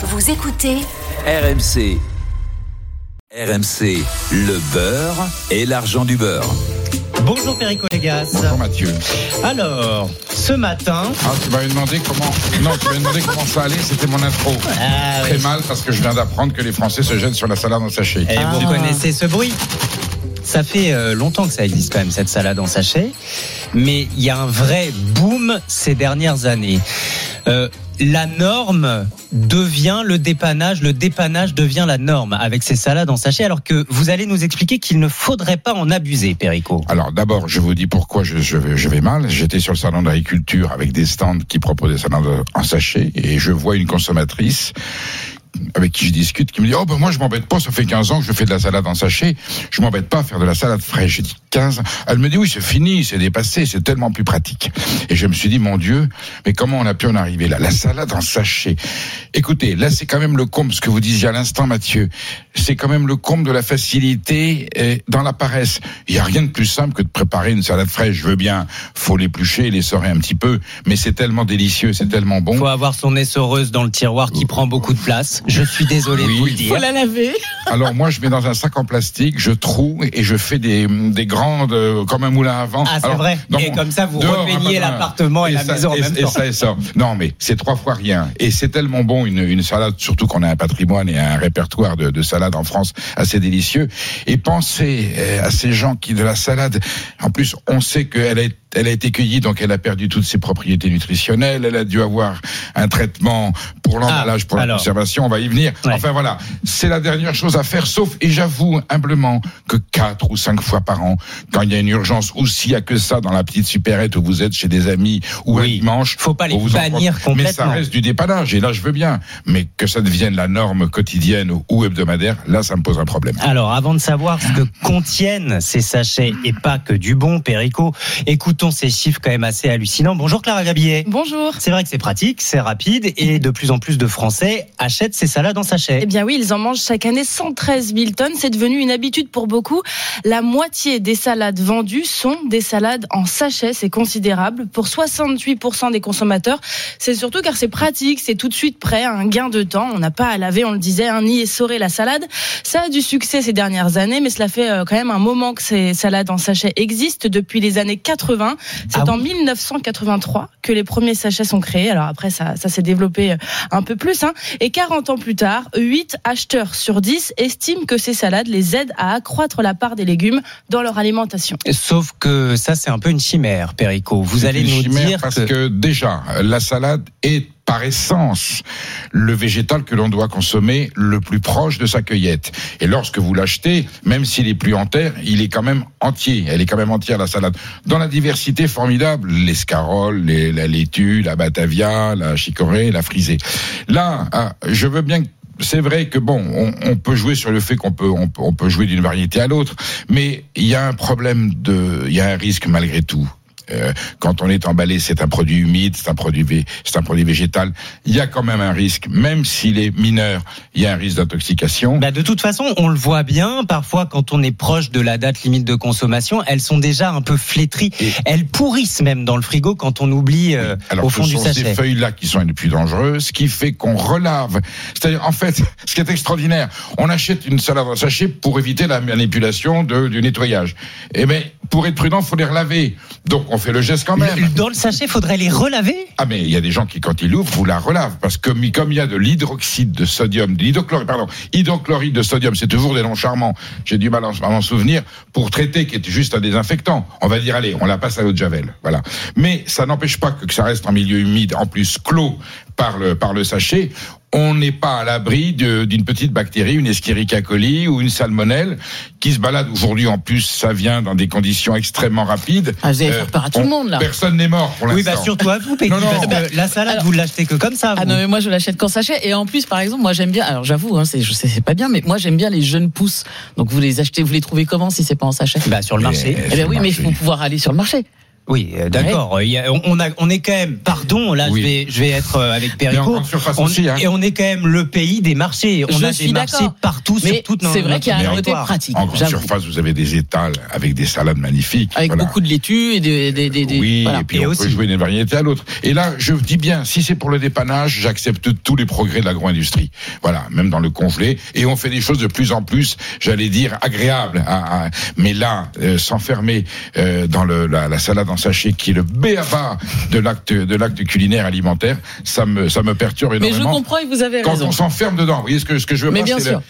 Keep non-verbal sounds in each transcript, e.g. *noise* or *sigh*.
Vous écoutez RMC. RMC, le beurre et l'argent du beurre. Bonjour Perico Légas. Bonjour Mathieu. Alors, ce matin. Ah, tu m'avais demandé comment. Non, tu m'avais demandé comment ça allait. C'était mon intro. Ah, Très oui. mal parce que je viens d'apprendre que les Français se jettent sur la salade en sachet. Et vous connaissez ce bruit ça fait euh, longtemps que ça existe quand même cette salade en sachet, mais il y a un vrai boom ces dernières années. Euh, la norme devient le dépannage, le dépannage devient la norme avec ces salades en sachet, alors que vous allez nous expliquer qu'il ne faudrait pas en abuser, Perico. Alors d'abord, je vous dis pourquoi je, vais, je vais mal. J'étais sur le salon d'agriculture avec des stands qui proposaient des salades en sachet et je vois une consommatrice avec qui je discute, qui me dit Oh, ben moi, je m'embête pas, ça fait 15 ans que je fais de la salade en sachet, je m'embête pas à faire de la salade fraîche. J'ai dit 15 ans. Elle me dit Oui, c'est fini, c'est dépassé, c'est tellement plus pratique. Et je me suis dit Mon Dieu, mais comment on a pu en arriver là? La salade en sachet. Écoutez, là, c'est quand même le comble, ce que vous disiez à l'instant, Mathieu, c'est quand même le comble de la facilité euh, dans la paresse. Il n'y a rien de plus simple que de préparer une salade fraîche. Je veux bien, faut l'éplucher, l'essorer un petit peu, mais c'est tellement délicieux, c'est tellement bon. Faut avoir son essoreuse dans le tiroir qui prend beaucoup de place. Je suis désolé de vous le dire. la laver. Alors moi, je mets dans un sac en plastique, je troue et je fais des, des grandes, euh, comme un moulin à vent. Ah, c'est vrai. Et mon- comme ça, vous dehors, repeignez l'appartement et, la ça, maison en et- même et temps. ça, et ça. Non, mais c'est trois fois rien. Et c'est tellement bon, une, une salade, surtout qu'on a un patrimoine et un répertoire de, de salades en France assez délicieux. Et pensez euh, à ces gens qui, de la salade, en plus, on sait qu'elle a, elle a été cueillie, donc elle a perdu toutes ses propriétés nutritionnelles. Elle a dû avoir un traitement pour l'emballage, pour la Ah, conservation. On va y venir. Ouais. Enfin voilà, c'est la dernière chose à faire, sauf, et j'avoue humblement, que quatre ou cinq fois par an, quand il y a une urgence, ou s'il y a que ça dans la petite supérette où vous êtes chez des amis, ou un Oui. dimanche. Faut pas les vous en bannir prend- Mais ça complètement. reste du dépannage, et là je veux bien. Mais que ça devienne la norme quotidienne ou- hebdomadaire, là ça me pose un problème. Alors, avant de savoir ce que contiennent ces sachets et pas que du bon, Perico, écoutons ces chiffres quand même assez hallucinants. Bonjour Clara Gabillet. Bonjour. C'est vrai que c'est pratique, c'est rapide et de plus en plus de Français achètent ces salades en sachet. Eh bien oui, ils en mangent chaque année 113 000 tonnes. C'est devenu une habitude pour beaucoup. La moitié des salades vendues sont des salades en sachet. C'est considérable. Pour 68% des consommateurs, c'est surtout car c'est pratique, c'est tout de suite prêt, un gain de temps. On n'a pas à laver, on le disait, un ni essorer la salade. Ça a du succès ces dernières années, mais cela fait euh, quand même un moment que ces salades en sachet existent depuis les années 80. C'est Ah en 1983 que les premiers sachets sont créés. Alors après, ça, ça s'est développé euh, un peu plus. Hein. Et 40 ans plus tard, 8 acheteurs sur 10 estiment que ces salades les aident à accroître la part des légumes dans leur alimentation. Sauf que ça, c'est un peu une chimère, Perico. Vous allez une nous chimère dire parce que... déjà la salade est par essence le végétal que l'on doit consommer le plus proche de sa cueillette. Et lorsque vous l'achetez, même s'il est plus en terre, il est quand même entier. Elle est quand même entière la salade. Dans la diversité formidable, l'escarole, les- la laitue, la batavia, la chicorée, la frisée. Là, ah, je veux bien c'est vrai que bon, on, peut jouer sur le fait qu'on peut, on, peut- on peut jouer d'une variété à l'autre, mais il y a un problème de, il y a un risque malgré tout. Euh, quand on est emballé, c'est un produit humide, c'est un produit, c'est un produit végétal. Il y a quand même un risque, même s'il est mineur, il y a un risque d'intoxication. Bah de toute façon, on le voit bien, parfois quand on est proche de la date limite de consommation, elles sont déjà un peu flétries. Et- Elles pourrissent même dans le frigo quand on oublie euh, Alors au ce fond du sont ces feuilles-là qui sont les plus dangereuses, ce qui fait qu'on relave. C'est-à-dire, en fait, *laughs* ce qui est extraordinaire, on achète une salade en sachet pour éviter la manipulation de, du nettoyage. Et ben, pour être prudent, faut les relaver. Donc, on fait le geste quand même. Le- Dans le sachet, faudrait les relaver Ah mais il y a des gens qui quand ils l'ouvrent vous la relavent parce que comme il y a de l'hydroxyde de sodium, de l'hydrochloride pardon, hydrochloride de sodium, c'est toujours des noms charmants. J'ai du mal à m'en souvenir pour traiter qui est juste un désinfectant. On va dire allez, on la passe à l'eau de javel, voilà. Mais ça n'empêche pas que, ça reste en milieu humide, en plus clos par le par le sachet. On n'est pas à l'abri d'une petite bactérie, une Escherichia coli ou une salmonelle qui se balade aujourd'hui. En plus, ça vient dans des conditions extrêmement rapides. Ah, vous allez Euh, faire peur à tout le monde, là. Personne n'est mort pour Oui, l'instant. bah surtout à vous, Peggy, Non, non. parce que la salade, Alors- vous l'achetez que comme ça. Ah non mais moi je l'achète qu'en sachet et en plus par exemple moi j'aime bien alors j'avoue hein, c'est je sais c'est pas bien mais moi j'aime bien les jeunes pousses donc vous les achetez vous les trouvez comment si c'est pas en sachet? Bah sur le Mais- marché. Eh ben oui mais il faut pouvoir aller sur le marché Oui, euh, d'accord. On, on a, on est quand même, pardon, là Oui. je vais, je vais être euh, avec Perico. grande surface On- aussi, hein. Et on est quand même le pays des marchés. On Je a suis des marchés partout Mais sur toute c'est vrai qu'il y a un côté pratique. En grande surface, vous avez des étals avec des salades magnifiques. Avec Voilà. beaucoup de laitue et des, des, des, des- Oui, voilà. et puis Et on aussi- peut jouer d'une variété à l'autre. Et là, je dis bien, si c'est pour le dépannage, j'accepte tous les progrès de l'agro-industrie. Voilà, même dans le congelé. Et on fait des choses de plus en plus, j'allais dire, agréables. à- à- mais là, euh, s'enfermer euh, dans le, la, la salade en sachet, qui est le béaba de l'acte de l'acte culinaire alimentaire, ça me ça me perturbe Mais je énormément. comprends et vous avez Quand raison. on s'enferme dedans, vous voyez ce que, ce que je veux Mais pas,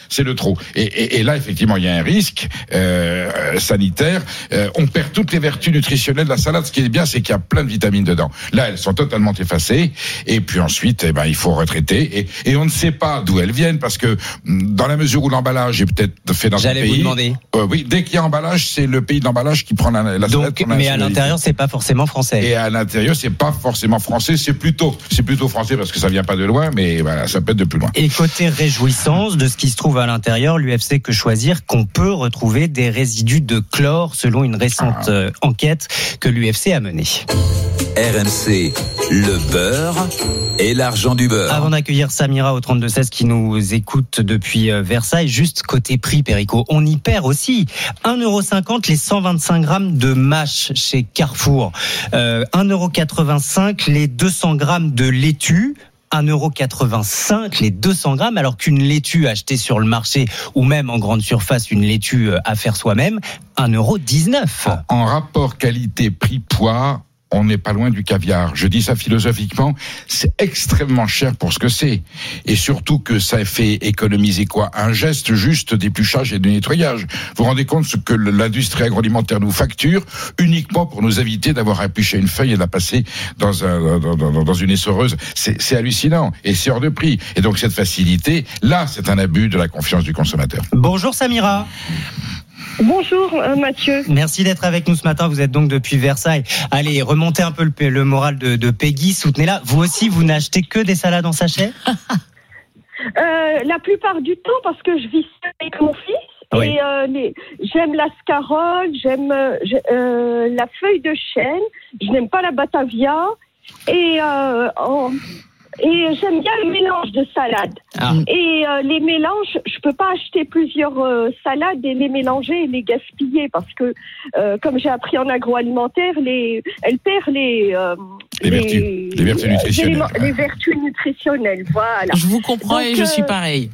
c'est le, le trop. Et, et, et là, effectivement, il y a un risque euh, sanitaire. Euh, on perd toutes les vertus nutritionnelles de la salade. Ce qui est bien, c'est qu'il y a plein de vitamines dedans. Là, elles sont totalement effacées. Et puis ensuite, eh ben, il faut retraiter. Et, et on ne sait pas d'où elles viennent parce que mm, dans la mesure où l'emballage est peut-être fait dans un J'allais pays, vous demander. euh, oui, dès qu'il y a emballage, c'est le pays d'emballage qui prend la, la salade. Donc, la mais à l'intérieur, c'est pas forcément français. Et à l'intérieur, c'est pas forcément français, c'est plutôt, c'est plutôt français parce que ça vient pas de loin, mais voilà, ça peut être de plus loin. Et côté réjouissance de ce qui se trouve à l'intérieur, l'UFC que choisir qu'on peut retrouver des résidus de chlore selon une récente Ah. euh, enquête que l'UFC a menée. RMC, le beurre et l'argent du beurre. Avant d'accueillir Samira au 32-16 qui nous écoute depuis euh, Versailles, juste côté prix, Perico, on y perd aussi. 1,50€ les 125 grammes de mâche chez Carrefour. Euh, 1,85€ les 200 grammes de laitue. 1,85€ les 200 grammes, alors qu'une laitue achetée sur le marché ou même en grande surface, une laitue euh, à faire soi-même, 1,19€. En rapport qualité-prix-poids, on n'est pas loin du caviar. Je dis ça philosophiquement, c'est extrêmement cher pour ce que c'est. Et surtout que ça fait économiser quoi? Un geste juste d'épluchage et de nettoyage. Vous vous rendez compte ce que l'industrie agroalimentaire nous facture uniquement pour nous éviter d'avoir à une feuille et de la passer dans, un, dans, dans- dans une essoreuse. C'est c'est hallucinant et c'est hors de prix. Et donc cette facilité, là, c'est un abus de la confiance du consommateur. Bonjour Samira. Bonjour euh, Mathieu. Merci d'être avec nous ce matin. Vous êtes donc depuis Versailles. Allez, remontez un peu le, le moral de, de Peggy. Soutenez-la. Vous aussi, vous n'achetez que des salades en sachet? Euh, la plupart du temps, parce que je vis seule avec mon fils, Oui. et euh, les- j'aime la scarole, j'aime euh, la feuille de chêne, je n'aime pas la batavia, et, en- et j'aime bien le mélange de salades. Ah. Et euh, les mélanges, je peux pas acheter plusieurs euh, salades et les mélanger et les gaspiller, parce que, euh, comme j'ai appris en agroalimentaire, les, elle perd les, euh, Les vertus, les vertus euh, nutritionnelles. les vertus nutritionnelles, voilà. Je vous comprends Donc, et je suis euh, pareil.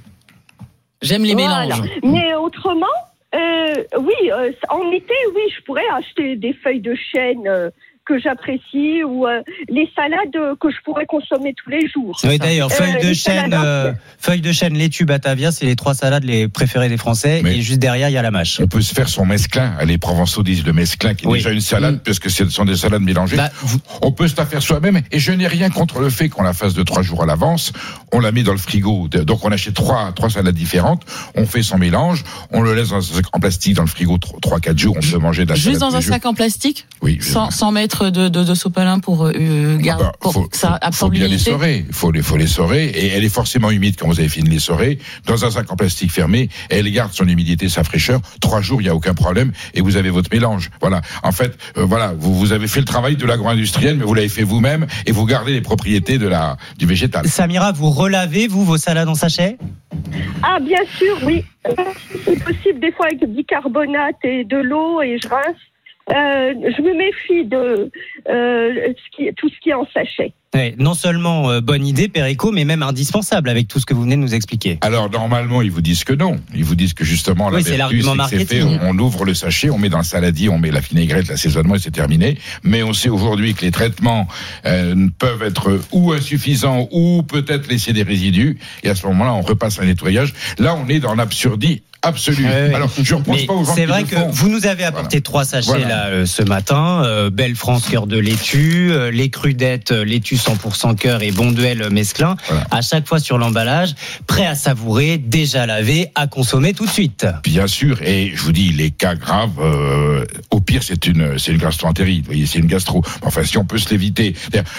J'aime les Voilà. mélanges. Mais autrement, euh, oui, euh, en été, oui, je pourrais acheter des feuilles de chêne euh, que j'apprécie ou euh, les salades euh, que je pourrais consommer tous les jours. Oui, d'ailleurs, Euh, feuille de les chêne, salades euh, feuille de chêne, laitue, batavia, c'est les trois salades les préférées des Français. Mais- Et juste derrière, il y a la mâche. On peut se faire son mesclin. Les Provençaux disent le mesclin, qui est Oui. déjà une salade, Mm. puisque ce sont des salades mélangées. Bah, vous- On peut se la faire soi-même. Et je n'ai rien contre le fait qu'on la fasse de trois jours à l'avance. On la met dans le frigo. De- Donc on achète trois, trois salades différentes. On fait son mélange. On le laisse dans un sac en plastique dans le frigo tro- trois, quatre jours. On peut manger de la Juste salade dans un jours. sac en plastique Oui. sans mettre de, de, de sopalin pour, euh, Ah garder, bah, pour faut, ça faut- bien les l'humidité. sorer. Faut les, faut les sorer. Et elle est forcément humide quand vous avez fini de les sorer. Dans un sac en plastique fermé, elle garde son humidité, sa fraîcheur. Trois jours, il n'y a aucun problème. Et vous avez votre mélange. Voilà. En fait, euh, voilà, vous, vous avez fait le travail de l'agro-industriel, mais vous l'avez fait vous-même et vous gardez les propriétés de la, du végétal. Samira, vous relavez, vous, vos salades en sachet? Ah, bien sûr, oui. Euh, C'est possible des fois avec du bicarbonate et de l'eau et je rince. Euh, je me méfie de euh, ce qui, tout ce qui est en sachet. Ouais, Non seulement euh, bonne idée, Perico, mais même indispensable avec tout ce que vous venez de nous expliquer. Alors normalement, ils vous disent que non. Ils vous disent que justement la Oui, c'est l'argument fait. On, on ouvre le sachet, on met dans le saladier, on met la vinaigrette, l'assaisonnement et c'est terminé. Mais on sait aujourd'hui que les traitements euh, peuvent être ou insuffisants ou peut-être laisser des résidus. Et à ce moment-là, on repasse un nettoyage. Là, on est dans l'absurdie absolue. Alors, je repense pas aux gens c'est vrai que font. vous nous avez apporté trois sachets Voilà. là euh, ce matin. Belle France cœur de laitue, les crudettes laitue 100% cœur et Bonduel euh, mesclin. Voilà. À chaque fois sur l'emballage, prêt à savourer, déjà lavé, à consommer tout de suite. Bien sûr, et je vous dis, les cas graves, euh, au pire, c'est une, c'est une gastroentérie. Vous voyez, c'est une gastro. Enfin, si on peut se l'éviter.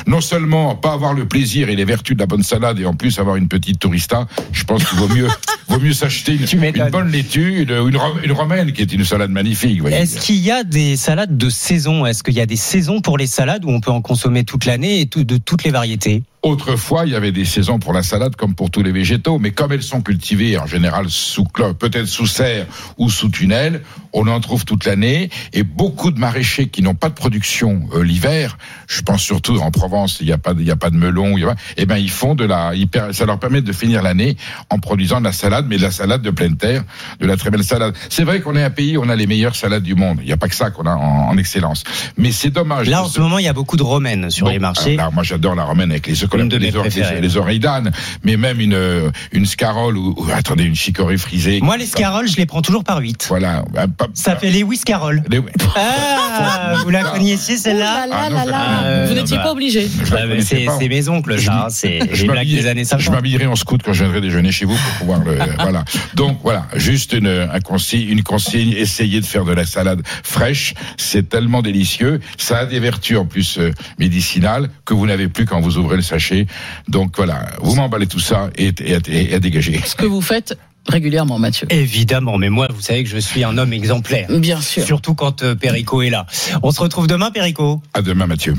Non seulement pas avoir le plaisir et les vertus de la bonne salade, et en plus avoir une petite tourista, je pense qu'il vaut mieux *laughs* vaut mieux s'acheter une, bonne laitue, une, une, ro- une romaine qui est une salade magnifique. vous voyez. Est-ce qu'il y a des salades de saison? Est-ce qu'il y a des saisons pour les salades où on peut en consommer toute l'année et tout- de toutes les variétés Autrefois, il y avait des saisons pour la salade comme pour tous les végétaux, mais comme elles sont cultivées en général sous peut-être sous serre ou sous tunnel, on en trouve toute l'année. Et beaucoup de maraîchers qui n'ont pas de production euh, l'hiver, je pense surtout en Provence, il n'y a pas, de- il y a pas de melon, il y a pas- eh ben ils font de la, ils ça leur permet de finir l'année en produisant de la salade, mais de la salade de pleine terre, de la très belle salade. C'est vrai qu'on est un pays où on a les meilleures salades du monde. Il n'y a pas que ça qu'on a en, en excellence. Mais c'est dommage. Là, en ce moment, il y a beaucoup de romaines sur Bon, les marchés. alors, moi, j'adore la romaine avec les Une de mes les, or- les, les oreilles d'âne, mais même une, euh, une scarole ou, ou, attendez, une chicorée frisée. Moi, les scaroles, je les prends toujours par 8. Voilà. bah, pas- Ça fait les whiscaroles. les- Ah, *laughs* vous la connaissiez celle-là là Ah. Euh, Vous n'étiez bah, pas obligé. Je Ah, mais connaissais C'est mes oncles, Je- ça. hein, C'est Je les blagues m'habillerai- des années Je 50. m'habillerai en scout quand je viendrai déjeuner chez vous pour pouvoir le. *laughs* voilà. Donc voilà, juste une, un consigne, une consigne. Essayez de faire de la salade fraîche. C'est tellement délicieux. Ça a des vertus en plus euh, médicinales que vous n'avez plus quand vous ouvrez le sachet. Donc voilà, vous m'emballez tout ça et, et, et- et à dégager. Ce que vous faites régulièrement, Mathieu. Évidemment, mais moi, vous savez que je suis un homme exemplaire. Bien sûr. Surtout quand euh, Perico est là. On se retrouve demain, Perico. À demain, Mathieu.